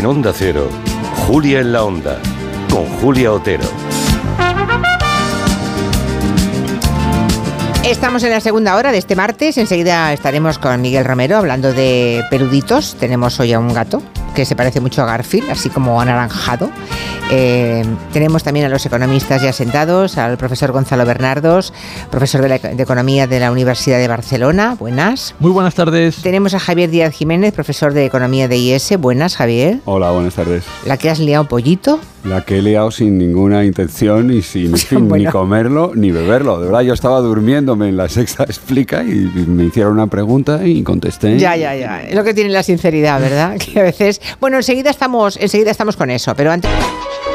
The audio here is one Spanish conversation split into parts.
En Onda Cero, Julia en la Onda, con Julia Otero. Estamos en la segunda hora de este martes. Enseguida estaremos con Miguel Romero hablando de peluditos. Tenemos hoy a un gato que se parece mucho a Garfield, así como anaranjado. Eh, tenemos también a los economistas ya sentados, al profesor Gonzalo Bernardos, profesor de, Economía de la Universidad de Barcelona. Buenas. Muy buenas tardes. Tenemos a Javier Díaz Jiménez, profesor de Economía de IS. Buenas, Javier. Hola, buenas tardes. ¿La que has liado, pollito? La que he liado sin ninguna intención y sin ni comerlo ni beberlo. De verdad, yo estaba durmiéndome en la sexta explica y me hicieron una pregunta y contesté. Ya, ya, ya. Es lo que tiene la sinceridad, ¿verdad? Que a veces. Bueno, enseguida estamos, enseguida estamos con eso, pero antes.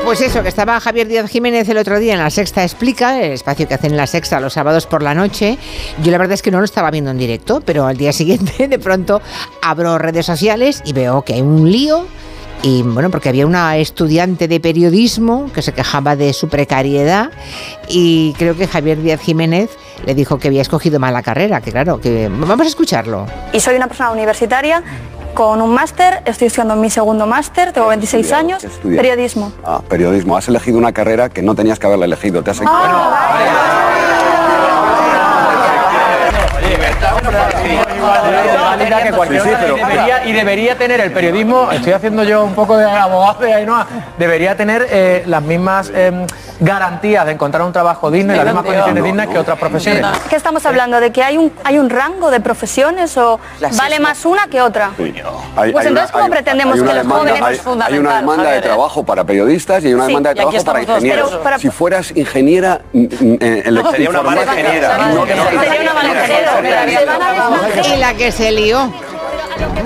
Pues eso, que estaba Javier Díaz Jiménez el otro día en la Sexta Explica, el espacio que hacen en la Sexta los sábados por la noche. Yo la verdad es que no lo estaba viendo en directo, pero al día siguiente de pronto abro redes sociales y veo que hay un lío y bueno, porque había una estudiante de periodismo que se quejaba de su precariedad y creo que Javier Díaz Jiménez le dijo que había escogido mal la carrera, que claro, que vamos a escucharlo. Y soy una persona universitaria con un máster, estoy estudiando mi segundo máster, tengo 26 años, periodismo. Ah, periodismo. Has elegido una carrera que no tenías que haberla elegido. Te has y debería tener el periodismo, estoy haciendo yo un poco de abogado de Ainhoa, debería tener eh, las mismas em, garantías de encontrar un trabajo digno y las mismas condiciones dignas que otras profesiones. ¿Qué estamos hablando? ¿De que hay un, hay un rango de profesiones o vale más una que otra? pues entonces, ¿cómo pretendemos que los jóvenes... Hay, una demanda de trabajo para periodistas y hay una demanda de trabajo para ingenieros. Si fueras ingeniera mm, mm, en Sería una mala ingeniera. Sería una mala ingeniera. La que se lió.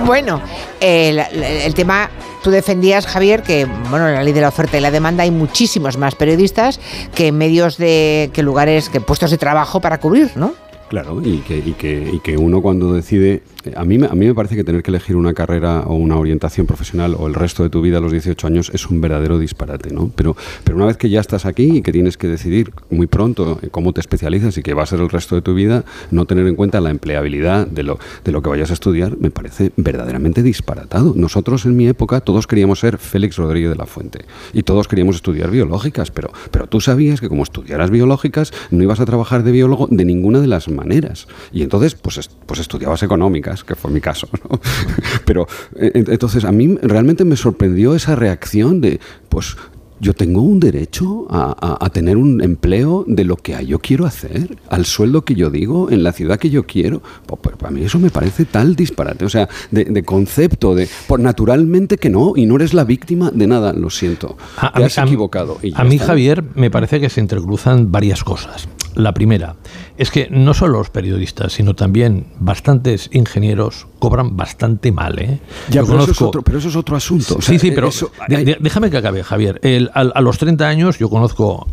Bueno, el, tema tú defendías, Javier, que bueno, en la ley de la oferta y la demanda hay muchísimos más periodistas que medios de que lugares, que puestos de trabajo para cubrir, ¿no? Claro, y que, y que, y que uno cuando decide a mí, a mí me parece que tener que elegir una carrera o una orientación profesional o el resto de tu vida a los 18 años es un verdadero disparate, ¿no? Pero, pero una vez que ya estás aquí y que tienes que decidir muy pronto cómo te especializas y qué va a ser el resto de tu vida, no tener en cuenta la empleabilidad de lo, de lo que vayas a estudiar me parece verdaderamente disparatado. Nosotros en mi época todos queríamos ser Félix Rodríguez de la Fuente y todos queríamos estudiar biológicas, pero, pero tú sabías que como estudiaras biológicas no ibas a trabajar de biólogo de ninguna de las maneras. Y entonces pues, pues estudiabas económica que fue mi caso. Pero eh, entonces a mí realmente me sorprendió esa reacción de, pues yo tengo un derecho a, tener un empleo de lo que yo quiero hacer, al sueldo que yo digo, en la ciudad que yo quiero. Pues, para mí eso me parece tal disparate, o sea, de, concepto, de por naturalmente que no, y no eres la víctima de nada, lo siento. te has equivocado. a mí, Javier, me parece que se intercruzan varias cosas. La primera es que no solo los periodistas, sino también bastantes ingenieros cobran bastante mal. ¿eh? Ya, pero, eso es otro, pero, eso es otro, asunto. sí, sí, pero déjame que acabe, Javier. a, los 30 años yo conozco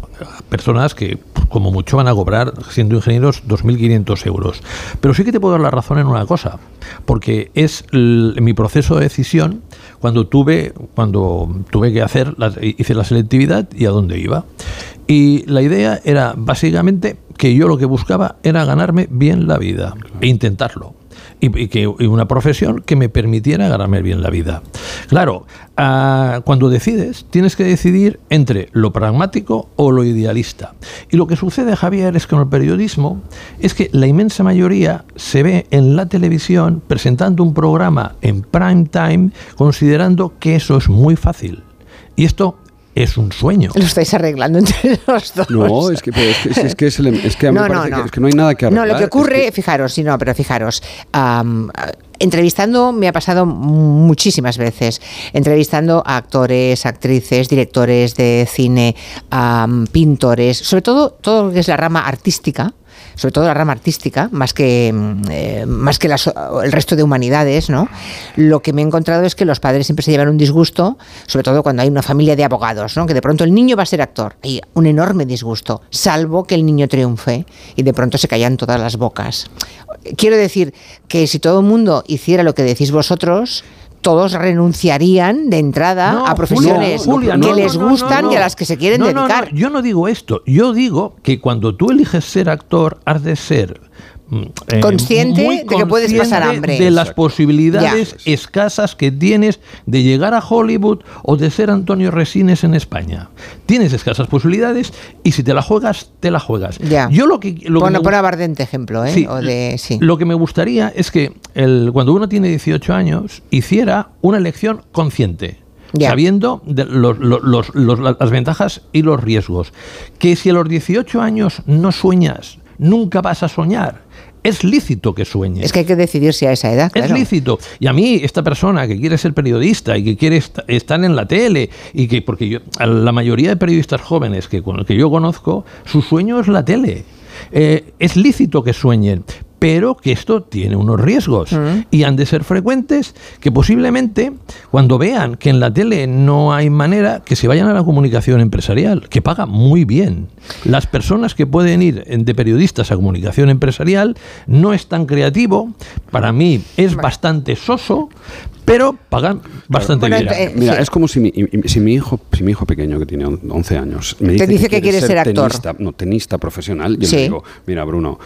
personas que como mucho van a cobrar, siendo ingenieros, 2.500 euros. Pero sí que te puedo dar la razón en una cosa, porque es mi proceso de decisión cuando tuve, cuando tuve que hacer, hice la selectividad y a dónde iba. Y la idea era básicamente que yo lo que buscaba era ganarme bien la vida e intentarlo y, que, una profesión que me permitiera ganarme bien la vida. Claro, ah, cuando decides, tienes que decidir entre lo pragmático o lo idealista. Y lo que sucede, Javier, es que en el periodismo es que la inmensa mayoría se ve en la televisión presentando un programa en prime time considerando que eso es muy fácil. Y esto es un sueño. Lo estáis arreglando entre los dos. No, es que, es, que, es, que, no, no, no. Que, no hay nada que arreglar. No, lo que ocurre, fijaros, sí, no, pero fijaros, entrevistando me ha pasado muchísimas veces, entrevistando a actores, actrices, directores de cine, pintores, sobre todo todo lo que es la rama artística sobre todo la rama artística, más que, mm, eh, más que el resto de humanidades, ¿no? Lo que me he encontrado es que los padres siempre se llevan un disgusto, sobre todo cuando hay una familia de abogados, ¿no? Que de pronto el niño va a ser actor. Hay un enorme disgusto, salvo que el niño triunfe y de pronto se callan todas las bocas. Quiero decir que si todo el mundo hiciera lo que decís vosotros, todos renunciarían de entrada a profesiones que les gustan y a las que se quieren dedicar. yo no digo esto, yo digo que cuando tú eliges ser actor, has de ser eh, Consciente muy de que puedes pasar hambre. De las Exacto. posibilidades Ya. escasas que tienes de llegar a Hollywood o de ser Antonio Resines en España. Tienes escasas posibilidades y si te la juegas, te la juegas. Ya. Yo lo que, lo que Pon, me pon de ejemplo, ¿eh? Sí, o de, sí. Lo que me gustaría es que el, cuando uno tiene 18 años hiciera una elección consciente. Ya. Sabiendo de los- los- los- los- las ventajas y los riesgos. Que si a los 18 años no sueñas, nunca vas a soñar. Es lícito que sueñes. Es que hay que decidirse a esa edad, Es claro. lícito. Y a mí, esta persona que quiere ser periodista y que quiere est- estar en la tele, y que, porque yo, a la mayoría de periodistas jóvenes que, con- que yo conozco, su sueño es la tele. Eh, es lícito que sueñen, pero que esto tiene unos riesgos y han de ser frecuentes que posiblemente cuando vean que en la tele no hay manera que se vayan a la comunicación empresarial, que paga muy bien. Las personas que pueden ir de periodistas a comunicación empresarial no es tan creativo, para mí es bastante soso, pero pagan bastante Bueno, bien. eh, Mira, sí. es como si mi, si mi hijo, si mi hijo pequeño que tiene on- 11 años me dice, dice que quiere ser actor. tenista, no, tenista profesional, yo Sí. le digo, mira Bruno,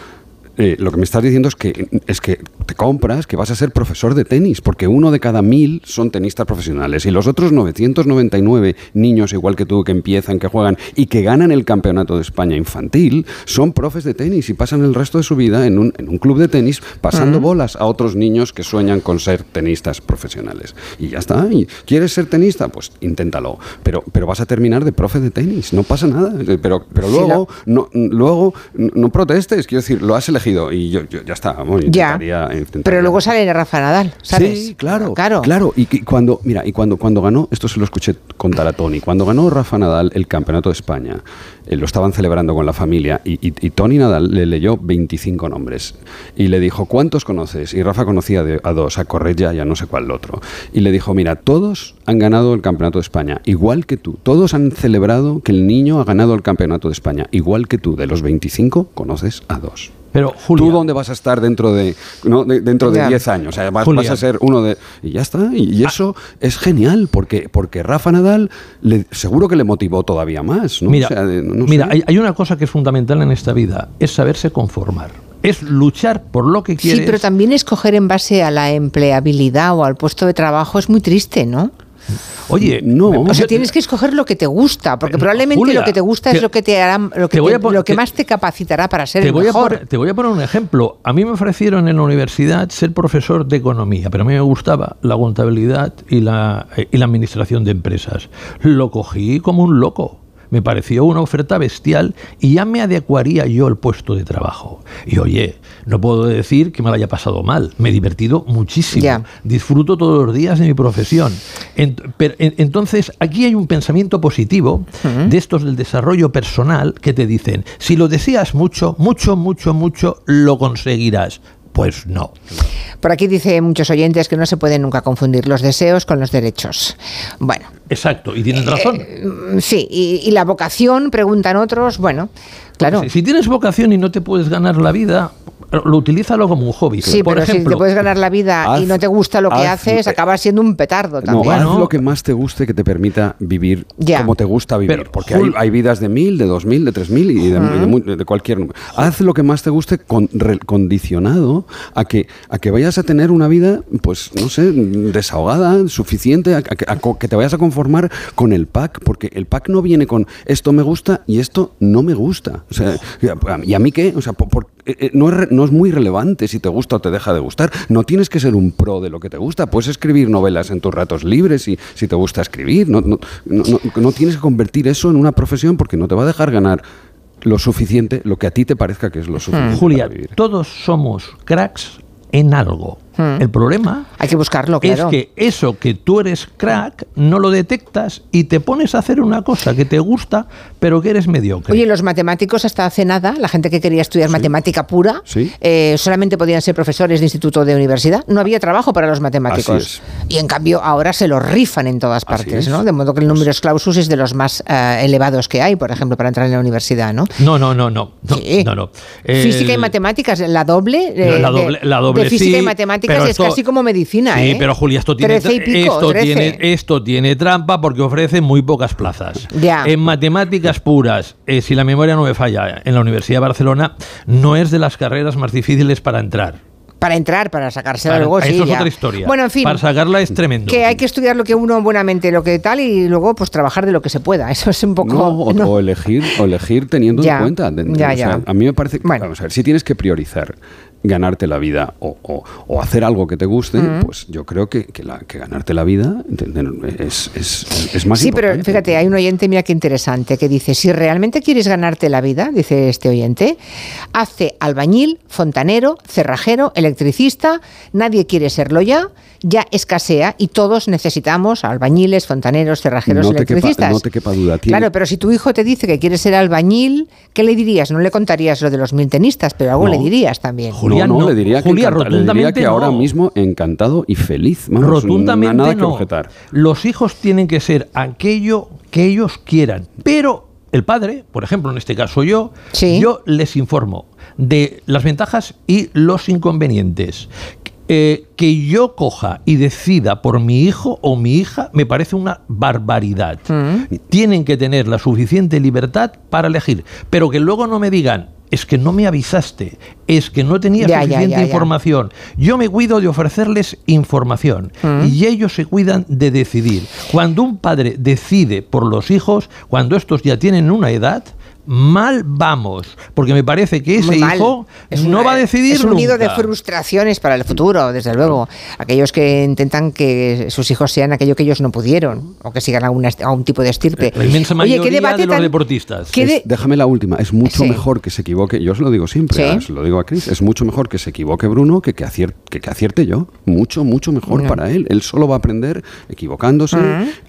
eh, lo que me estás diciendo es que es que te compras que vas a ser profesor de tenis, porque uno de cada mil son tenistas profesionales y los otros 999 niños igual que tú que empiezan, que juegan y que ganan el campeonato de España infantil son profes de tenis y pasan el resto de su vida en un, en un club de tenis pasando bolas a otros niños que sueñan con ser tenistas profesionales. Y ya está. ¿Y ¿Quieres ser tenista? Pues inténtalo. Pero, pero vas a terminar de profe de tenis. No pasa nada. Pero, pero Sí, luego, no, luego no protestes. Quiero decir, lo has elegido y yo, yo- ya está. Bueno, Ya. intentaría- intentaría- Pero luego sale Rafa Nadal, ¿sabes? Sí, claro, Claro. claro. Y, que cuando, mira, y cuando, cuando ganó, esto se lo escuché contar a Tony, cuando ganó Rafa Nadal el campeonato de España, eh, lo estaban celebrando con la familia y, y- y Tony Nadal le leyó 25 nombres y le dijo, ¿cuántos conoces? Y Rafa conocía de- a dos, a Correia y a no sé cuál otro. Y le dijo, mira, todos han ganado el campeonato de España, igual que tú. Todos han celebrado que el niño ha ganado el campeonato de España, igual que tú. De los 25 conoces a dos. Pero, Julia, ¿Tú dónde vas a estar dentro de, no, de- dentro de Ya. 10 años? O sea, vas, vas a ser uno de... Y ya está. Y, Ah. y eso es genial, porque, porque Rafa Nadal le- seguro que le motivó todavía más. ¿no? Mira, O sea, de- no mira hay una cosa que es fundamental en esta vida, es saberse conformar. Es luchar por lo que quieres. Sí, pero también escoger en base a la empleabilidad o al puesto de trabajo es muy triste, ¿no? Oye, No. O sea, tienes que escoger lo que te gusta, porque Pero, probablemente Julia, lo que te gusta te- es lo que te hará, lo que, te voy te- a pon- lo que te- más te capacitará para ser te el voy, a mejor. poner, te voy a poner un ejemplo. A mí me ofrecieron en la universidad ser profesor de economía, pero a mí me gustaba la contabilidad y la, y la administración de empresas. Lo cogí como un loco. Me pareció una oferta bestial y ya me adecuaría yo al puesto de trabajo. Y oye, no puedo decir que me lo haya pasado mal. Me he divertido muchísimo. Disfruto todos los días de mi profesión. Entonces, aquí hay un pensamiento positivo de estos del desarrollo personal que te dicen, si lo deseas mucho, mucho, mucho, mucho, lo conseguirás. Pues no. Por aquí dice muchos oyentes que no se pueden nunca confundir los deseos con los derechos. Bueno, Exacto, y tienes razón. mm, sí, y, y la vocación, preguntan otros, bueno, claro. Si, si tienes vocación y no te puedes ganar la vida, lo utilízalo como un hobby. Sí, Por pero si ejemplo, te puedes ganar la vida y haz- no te gusta lo que haz- haces, acabas siendo un petardo también. Haz lo que más te guste que te permita vivir Ya. como te gusta vivir. Pero, porque hay, hay vidas de mil, de dos mil, de tres mil y de, y de mu- de cualquier número. Haz lo que más te guste con, re- condicionado a que, a que vayas a tener una vida, pues, no sé, desahogada, suficiente, a, a que- a co- que te vayas a conformar con el pack, porque el pack no viene con esto me gusta y esto no me gusta. O sea, y a- ¿y mí qué? O sea, por- por- no, es, no es muy relevante si te gusta o te deja de gustar. No tienes que ser un pro de lo que te gusta. Puedes escribir novelas en tus ratos libres si, si te gusta escribir. No, no, no, no- tienes que convertir eso en una profesión porque no te va a dejar ganar lo suficiente, lo que a ti te parezca que es lo suficiente. Julia, todos somos cracks en algo. El problema Hay que buscarlo, claro. es que eso que tú eres crack no lo detectas y te pones a hacer una cosa que te gusta, pero que eres mediocre. Oye, los matemáticos hasta hace nada, la gente que quería estudiar matemática pura, Sí. eh, solamente podían ser profesores de instituto de universidad. No había trabajo para los matemáticos. Y en cambio ahora se lo rifan en todas partes. De modo que el número clausus es de los más eh, elevados que hay, por ejemplo, para entrar en la universidad, ¿no? no, no, no, no. no, Sí. no, no. Física y matemáticas, la doble. eh, La de- doble- la doble, de física y matemáticas matemáticas es casi como medicina, sí, ¿eh? pero Julia, esto tiene, esto, tiene, esto tiene trampa porque ofrece muy pocas plazas. Ya. En matemáticas puras, eh, si la memoria no me falla, en la Universidad de Barcelona no es de las carreras más difíciles para entrar. Para entrar, para sacársela luego, sí. Eso es otra historia. Bueno, en fin. Para sacarla es tremendo. Que hay que estudiar lo que uno buenamente, lo que tal, y luego pues trabajar de lo que se pueda. Eso es un poco. o, elegir, o elegir teniendo en cuenta. ya, ya. a mí me parece. Vamos a ver, si tienes que priorizar ganarte la vida o, hacer algo que te guste, pues yo creo que, la, que, ganarte la vida es, es, es más Sí, pero fíjate, hay un oyente, mira qué interesante, que dice, si realmente quieres ganarte la vida, dice este oyente, hace albañil, fontanero, cerrajero, electricista, nadie quiere serlo ya, ya escasea y todos necesitamos albañiles, fontaneros, cerrajeros, electricistas. no te quepa duda. Claro, pero si tu hijo te dice que quiere ser albañil, ¿qué le dirías? No le contarías lo de los mil tenistas, pero algo le dirías también. Julián, no, le diría que, ahora mismo encantado y feliz. rotundamente nada que objetar. Los hijos tienen que ser aquello que ellos quieran, pero el padre, por ejemplo, en este caso yo, yo les informo de las ventajas y los inconvenientes. Eh, que yo coja y decida por mi hijo o mi hija me parece una barbaridad. Mm. Tienen que tener la suficiente libertad para elegir, pero que luego no me digan, es que no me avisaste, es que no tenía suficiente información. Yo me cuido de ofrecerles información mm. y ellos se cuidan de decidir. Cuando un padre decide por los hijos, cuando estos ya tienen una edad, mal vamos, porque me parece que ese hijo no va a decidir Es un nido de frustraciones para el futuro, desde luego. Aquellos que intentan que sus hijos sean aquello que ellos no pudieron, o que sigan a, un tipo de estirpe. La inmensa mayoría ¿qué debate de los deportistas. déjame la última, es mucho mejor que se equivoque, yo os lo digo siempre, os lo digo a Chris, es mucho mejor que se equivoque Bruno que que, acierte, yo. Mucho, mucho mejor para él. Él solo va a aprender equivocándose,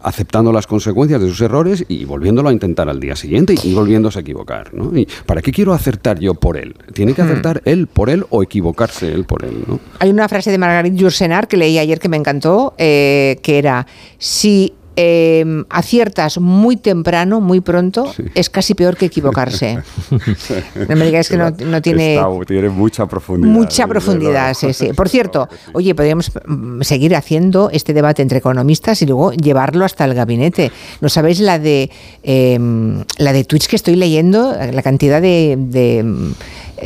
aceptando las consecuencias de sus errores y volviéndolo a intentar al día siguiente y volviéndose a equivocar, ¿no? ¿Y para qué quiero acertar yo por él? Tiene que acertar él por él o equivocarse él por él, ¿no? Hay una frase de Margarit Jursenar que leí ayer que me encantó, eh, que era, si eh, aciertas muy temprano, muy pronto, es casi peor que equivocarse. no me digáis que no, tiene... tiene mucha profundidad. Mucha profundidad, sí, sí. Por cierto, oye, podríamos mm, seguir haciendo este debate entre economistas y luego llevarlo hasta el gabinete. ¿No sabéis la de, em, la de tweets que estoy leyendo? La cantidad de, em,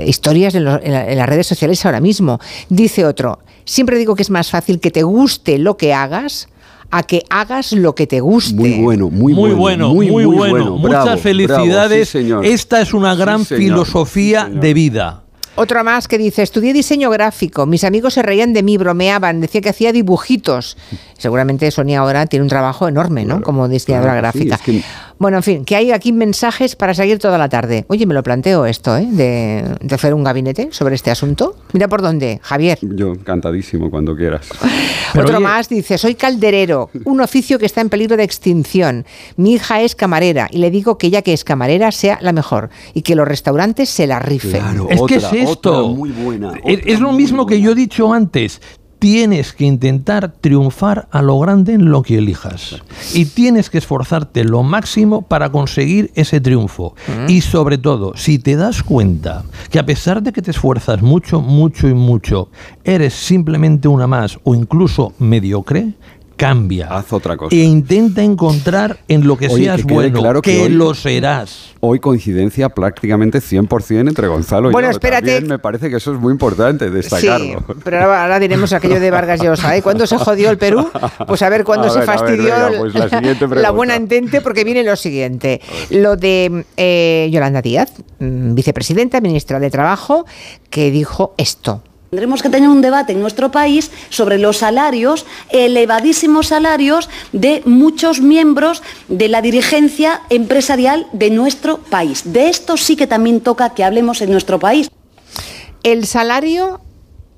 historias en las redes sociales ahora mismo. Dice otro, siempre digo que es más fácil que te guste lo que hagas a que hagas lo que te guste. Muy bueno, muy, muy bueno, muy, bueno. Muchas felicidades. Esta es una gran filosofía de vida. Otro más que dice, estudié diseño gráfico, mis amigos se reían de mí, bromeaban, decía que hacía dibujitos. Seguramente Sonia ahora tiene un trabajo enorme, ¿no? Como diseñadora gráfica. Bueno, en fin, que hay aquí mensajes para seguir toda la tarde. Oye, me lo planteo esto, ¿eh? De, hacer un gabinete sobre este asunto. Mira por dónde, Javier. Yo, encantadísimo, cuando quieras. Otro más dice, soy calderero, un oficio que está en peligro de extinción. Mi hija es camarera y le digo que ella que es camarera sea la mejor y que los restaurantes se la rifen. es que es esto. muy buena, es lo mismo que yo he dicho antes tienes que intentar triunfar a lo grande en lo que elijas. Y tienes que esforzarte lo máximo para conseguir ese triunfo. Mm. Y sobre todo, si te das cuenta que a pesar de que te esfuerzas mucho, mucho y mucho, eres simplemente una más o incluso mediocre, cambia. Haz otra cosa. E intenta encontrar en lo que seas bueno, claro que, lo serás. Hoy coincidencia prácticamente 100% entre Gonzalo y bueno, espérate. me parece que eso es muy importante destacarlo. Sí, pero ahora, diremos aquello de Vargas Llosa. ¿eh? ¿Cuándo se jodió el Perú? Pues a ver cuándo se fastidió pues la, buena entente, porque viene lo siguiente. Lo de eh, Yolanda Díaz, mm, vicepresidenta, ministra de Trabajo, que dijo esto. Tendremos que tener un debate en nuestro país sobre los salarios, elevadísimos salarios de muchos miembros de la dirigencia empresarial de nuestro país. De esto sí que también toca que hablemos en nuestro país. El salario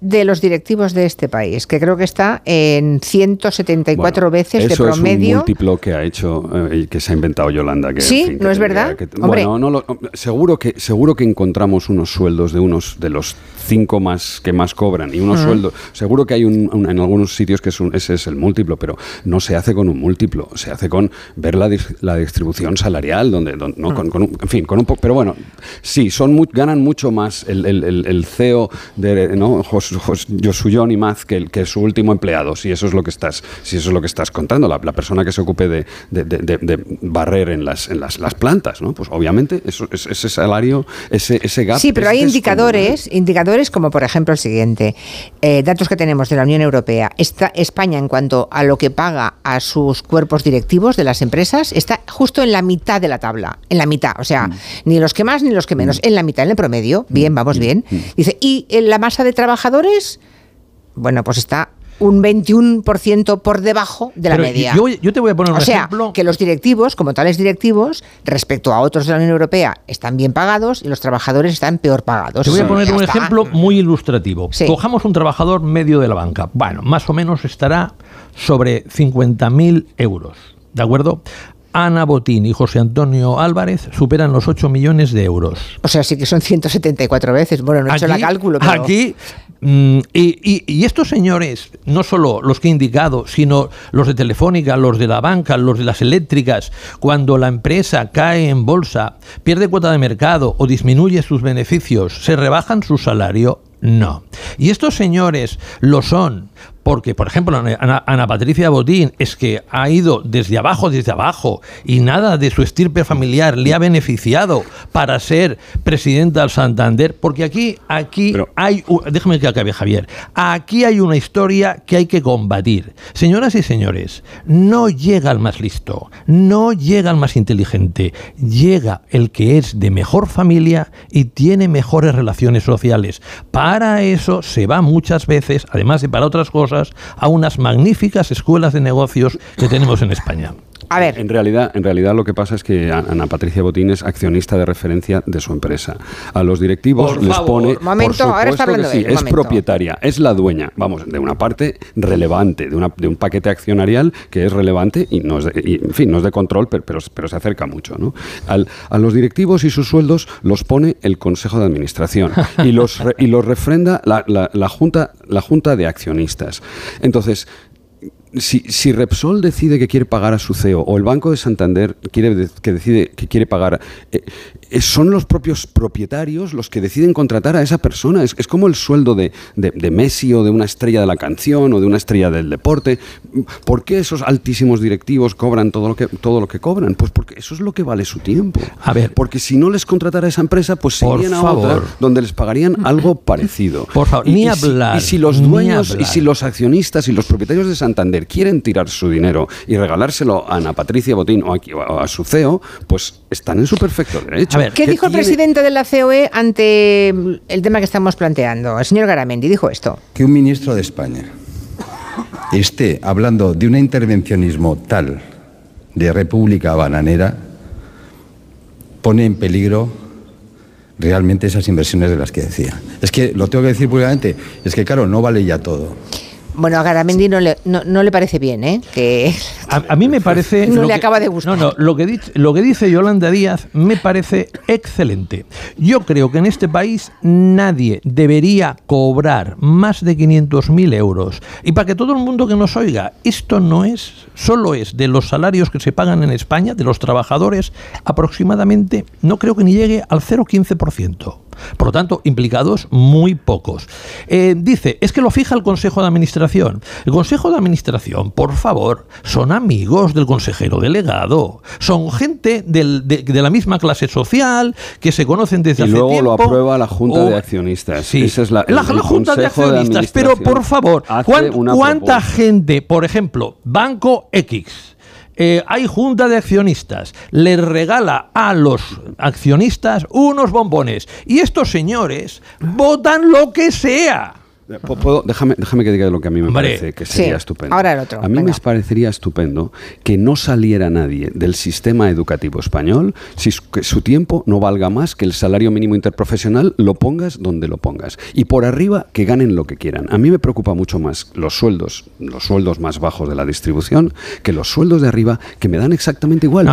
de los directivos de este país, que creo que está en 174 veces de promedio. Es un múltiplo que ha hecho y eh, que se ha inventado Yolanda. Que, sí, no es verdad. bueno, no seguro que seguro que encontramos unos sueldos de unos de los cinco más que más cobran y unos sueldos. Seguro que hay un, en algunos sitios que es ese es el múltiplo, pero no se hace con un múltiplo, se hace con ver la, la distribución salarial, donde, no, con, en fin, con un poco. Pero bueno, sí, son ganan mucho más el, el, el, CEO de ¿no? José Yosuyon Imaz que, que es su último empleado, si eso es lo que estás, si eso es lo que estás contando, la, persona que se ocupe de, barrer en las, en las, plantas, ¿no? Pues obviamente eso, ese salario, ese, ese gap. Sí, pero hay indicadores, indicadores como por ejemplo el siguiente. Eh, datos que tenemos de la Unión Europea. Está España en cuanto a lo que paga a sus cuerpos directivos de las empresas, está justo en la mitad de la tabla. En la mitad. O sea, mm. ni los que más ni los que menos. Mm. En la mitad, en el promedio. Bien, vamos mm. bien. Dice, y en la masa de trabajadores, bueno, pues está un 21% por debajo de la media. Yo, te voy a poner un o sea, que los directivos, como tales directivos, respecto a otros de la Unión Europea, están bien pagados y los trabajadores están peor pagados. Te voy a poner un ejemplo muy ilustrativo. Cojamos un trabajador medio de la banca. Bueno, más o menos estará sobre 50.000 euros. ¿De acuerdo? Ana Botín y José Antonio Álvarez superan los 8 millones de euros. O sea, sí que son 174 veces. Bueno, no he hecho la cálculo. Pero... Aquí Mm, y, estos señores, no solo los que he indicado, sino los de Telefónica, los de la banca, los de las eléctricas, cuando la empresa cae en bolsa, pierde cuota de mercado o disminuye sus beneficios, ¿se rebajan su salario? No. Y estos señores lo son porque, por ejemplo, Ana, Patricia Botín es que ha ido desde abajo, desde abajo, y nada de su estirpe familiar le ha beneficiado para ser presidenta del Santander, porque aquí, aquí hay, déjame que acabe Javier, aquí hay una historia que hay que combatir. Señoras y señores, no llega el más listo, no llega el más inteligente, llega el que es de mejor familia y tiene mejores relaciones sociales. Para eso se va muchas veces, además de para otras cosas, a unas magníficas escuelas de negocios que tenemos en España. A ver. En realidad, en realidad lo que pasa es que Ana Patricia Botín es accionista de referencia de su empresa. A los directivos les pone. Momento, ahora está hablando sí, es propietaria, es la dueña, vamos, de una parte relevante, de, una, de un paquete accionarial que es relevante y no es de, en fin, no es de control, pero, pero, se acerca mucho. ¿no? a los directivos y sus sueldos los pone el Consejo de Administración y los, y los refrenda la, la, junta, la Junta de Accionistas. Entonces, si, si, Repsol decide que quiere pagar a su CEO o el Banco de Santander quiere, que decide que quiere pagar, eh, son los propios propietarios los que deciden contratar a esa persona. Es, como el sueldo de, de, Messi o de una estrella de la canción o de una estrella del deporte. ¿Por qué esos altísimos directivos cobran todo lo que, todo lo que cobran? Pues porque eso es lo que vale su tiempo. A ver. Porque si no les contratara esa empresa, pues se irían a otra donde les pagarían algo parecido. Por favor, ni hablar. y si los dueños y si los accionistas y los propietarios de Santander quieren tirar su dinero y regalárselo a Ana Patricia Botín o a, a su CEO, pues están en su perfecto derecho. ¿Qué, dijo el presidente de la COE ante el tema que estamos planteando? El señor Garamendi dijo esto. Que un ministro de España esté hablando de un intervencionismo tal de república bananera pone en peligro realmente esas inversiones de las que decía. Es que lo tengo que decir públicamente, es que claro, no vale ya todo. Bueno, a Garamendi no le, no, le parece bien, ¿eh? Que a, mí me parece... no le acaba de gustar. No, no, lo que, dice, lo que dice Yolanda Díaz me parece excelente. Yo creo que en este país nadie debería cobrar más de 500.000 euros. Y para que todo el mundo que nos oiga, esto no es, solo es de los salarios que se pagan en España, de los trabajadores, aproximadamente, no creo que ni llegue al 0,15%. Por lo tanto, implicados muy pocos. Eh, dice, es que lo fija el Consejo de Administración. El Consejo de Administración, por favor, son amigos del consejero delegado. Son gente de, la misma clase social que se conocen desde hace tiempo. Y luego lo aprueba la Junta de Accionistas. Sí, Esa es la, Junta de Accionistas. pero, por favor, ¿cuánta gente, por ejemplo, Banco X, eh, hay junta de accionistas, le regala a los accionistas unos bombones. Y estos señores votan lo que sea. Déjame, déjame, que diga lo que a mí me parece que sería estupendo. Ahora el otro. A mí me parecería estupendo que no saliera nadie del sistema educativo español si su, tiempo no valga más que el salario mínimo interprofesional, lo pongas donde lo pongas. Y por arriba que ganen lo que quieran. A mí me preocupa mucho más los sueldos, los sueldos más bajos de la distribución, que los sueldos de arriba que me dan exactamente igual.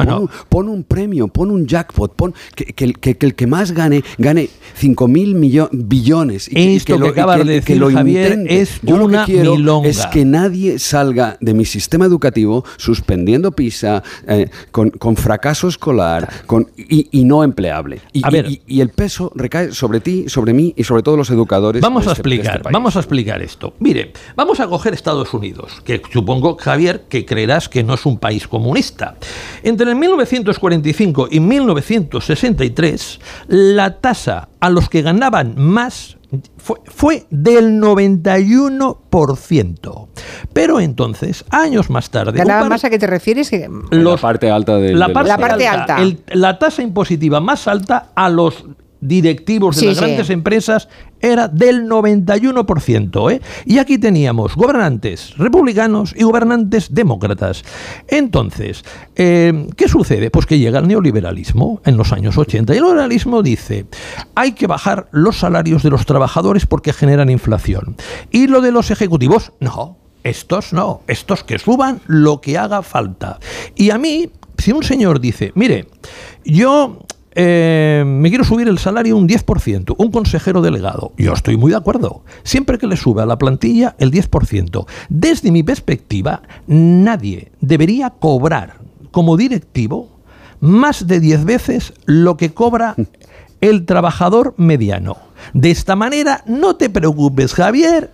pon, Un, premio, pon un jackpot, pon que, que, el que más gane, gane 5.000 billones. Y, Esto que, acabas de decir lo Javier, intente. es Yo lo que una quiero milonga. es que nadie salga de mi sistema educativo suspendiendo PISA, eh, con, con fracaso escolar con, y, y no empleable. Y, A ver. y- el peso recae sobre ti, sobre mí y sobre todos los educadores. Vamos de a este- de este explicar, país. vamos a explicar esto. Mire, vamos a coger Estados Unidos, que supongo, Javier, que creerás que no es un país comunista. Entre el 1945 y 1963, la tasa a los que ganaban más fue, fue del 91%. Pero entonces, años más tarde... ¿Ganaba un par- más a qué te refieres? Que- los- la parte alta del, la parte, La parte alta, alta. el- la tasa impositiva más alta a los directivos de Sí, las sí. grandes empresas era del 91%. ¿eh? Y aquí teníamos gobernantes republicanos y gobernantes demócratas. Entonces, eh, ¿qué sucede? Pues que llega el neoliberalismo en los años 80 y el neoliberalismo dice, hay que bajar los salarios de los trabajadores porque generan inflación. Y lo de los ejecutivos, no. Estos no, estos que suban lo que haga falta. Y a mí, si un señor dice, mire, yo eh, me quiero subir el salario un 10%, un consejero delegado, yo estoy muy de acuerdo. Siempre que le sube a la plantilla el 10%. Desde mi perspectiva, nadie debería cobrar como directivo más de 10 veces lo que cobra el trabajador mediano. De esta manera, no te preocupes, Javier,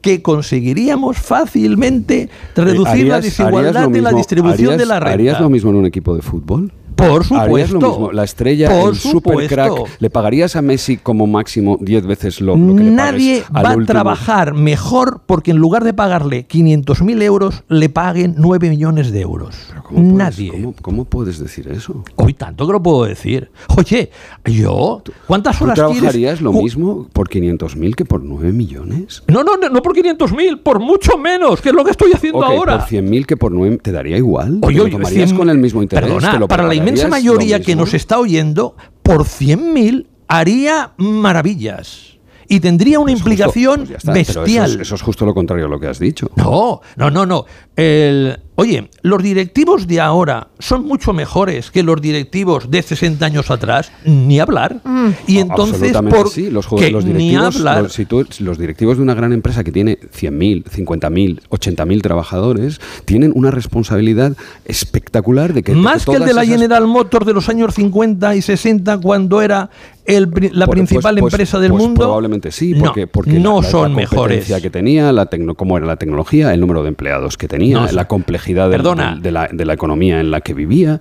que conseguiríamos fácilmente reducir la ¿Harías- desigualdad en la distribución de la renta. ¿Harías lo mismo en un equipo de fútbol? Por supuesto. Lo mismo. La estrella, Por el super crack. ¿le pagarías a Messi como máximo 10 veces lo, lo que le Nadie va a trabajar mejor porque en lugar de pagarle 500.000 euros, le paguen 9 millones de euros. ¿Cómo puedes- Nadie. ¿cómo, cómo puedes decir eso? Hoy tanto que lo puedo decir. Oye, yo, ¿cuántas ¿Tú horas quieres? trabajarías lo mismo por 500.000 que por 9 millones? No, no, no, no por 500.000, por mucho menos, que es lo que estoy haciendo Ok, ahora. por 100.000 que por 9 te daría igual. Oye, ¿Te lo tomarías 100 con el mismo interés? Perdona, ¿Te lo para la inmensa mayoría que nos está oyendo, por 100.000 haría maravillas. Y tendría una Pues justo- implicación pues está, pero eso es- bestial. Eso, es justo lo contrario a lo que has dicho. No, no, no, no. El- oye, los directivos de ahora son mucho mejores que los directivos de 60 años atrás, ni hablar. Y entonces, por sí, los, que los ni directivos, hablar. los, si tú- los directivos de una gran empresa que tiene 100.000, 50.000, 80.000 trabajadores, tienen una responsabilidad espectacular de que... de más que el de la esas- General Motors de los años 50 y 60, cuando era el la Pues- principal pues- pues- empresa del pues mundo. Probablemente sí, No, porque, porque no la, la- son la mejores. competencia que tenía, la tecno, cómo era la tecnología, el número de empleados que tenía, No, la complejidad de, Perdona. de- de la, de la economía en la que vivía.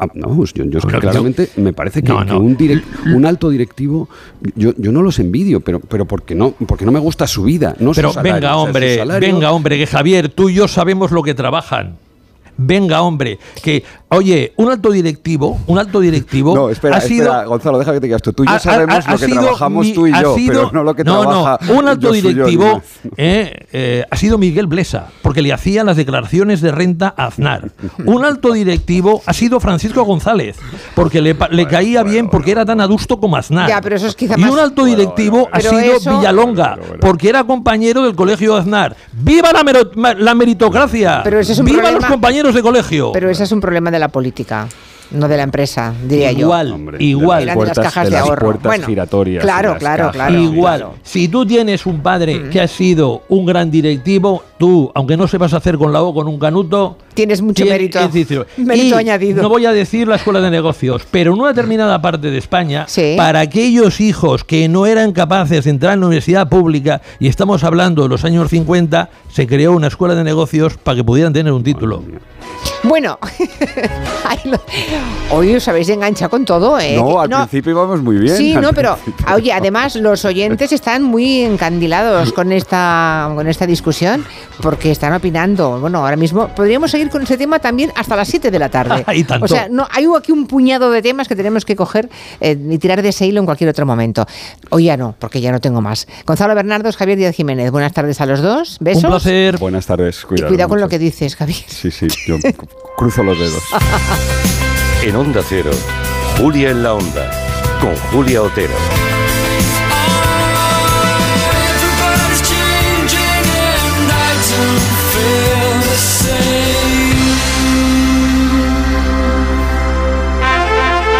Ah, No, pues yo, yo claramente me parece que, No, que no. un, alto directivo, yo, yo no los envidio, pero, pero porque, no, porque no me gusta su vida. No Pero salario, venga, o sea, su hombre, salario- venga, hombre, que Javier, tú y yo sabemos lo que trabajan. Venga, hombre, que, oye, un alto directivo, un alto directivo No, espera, ha sido... espera, Gonzalo, deja que te digas tú. Tú y yo ha- ha- sabemos ha lo que trabajamos mi- tú y ha yo, sido- pero no lo que no, trabaja no, un alto directivo eh, eh, ha sido Miguel Blesa, porque le hacían las declaraciones de renta a Aznar. Un alto directivo ha sido Francisco González, porque le, caía bien porque era tan adusto como Aznar. Ya, pero eso es quizá y más- un alto directivo ha sido eso- Villalonga, porque era compañero del colegio de Aznar. ¡Viva la, meritocracia! Pero ese es un ¡Viva problema- los compañeros de colegio! Pero ese es un problema de la política, no de la empresa, diría yo. igual, Hombre, de igual. Eran de las puertas- cajas de de, ahorro. puertas bueno, giratorias Claro, las claro, cajas. claro. Igual, claro. si tú tienes un padre que ha sido un gran directivo, tú, aunque no sepas hacer con la O con un canuto, Tienes mucho tienes- mérito. es decir, Mérito y añadido. No voy a decir la escuela de negocios, pero en una determinada parte de España, Sí. para aquellos hijos que no eran capaces de entrar en la universidad pública, y estamos hablando de los años 50, se creó una escuela de negocios para que pudieran tener un título. Bueno, Ay, hoy os habéis enganchado con todo, ¿eh? No, al principio íbamos muy bien. Sí, no, pero principio. oye, además los oyentes están muy encandilados con esta con esta discusión porque están opinando. Bueno, ahora mismo podríamos seguir con ese tema también hasta las 7 de la tarde. Y tanto. O sea, no hay aquí un puñado de temas que tenemos que coger eh, y tirar de ese hilo en cualquier otro momento. Hoy ya no, porque ya no tengo más. Gonzalo Bernardos, Javier Díaz Jiménez. Buenas tardes a los dos. Besos. Un placer. Buenas tardes, Y cuidado. cuidado con lo que dices, Javier. Sí, sí, yo cruzo los dedos. En Onda Cero, Julia en la Onda, con Julia Otero.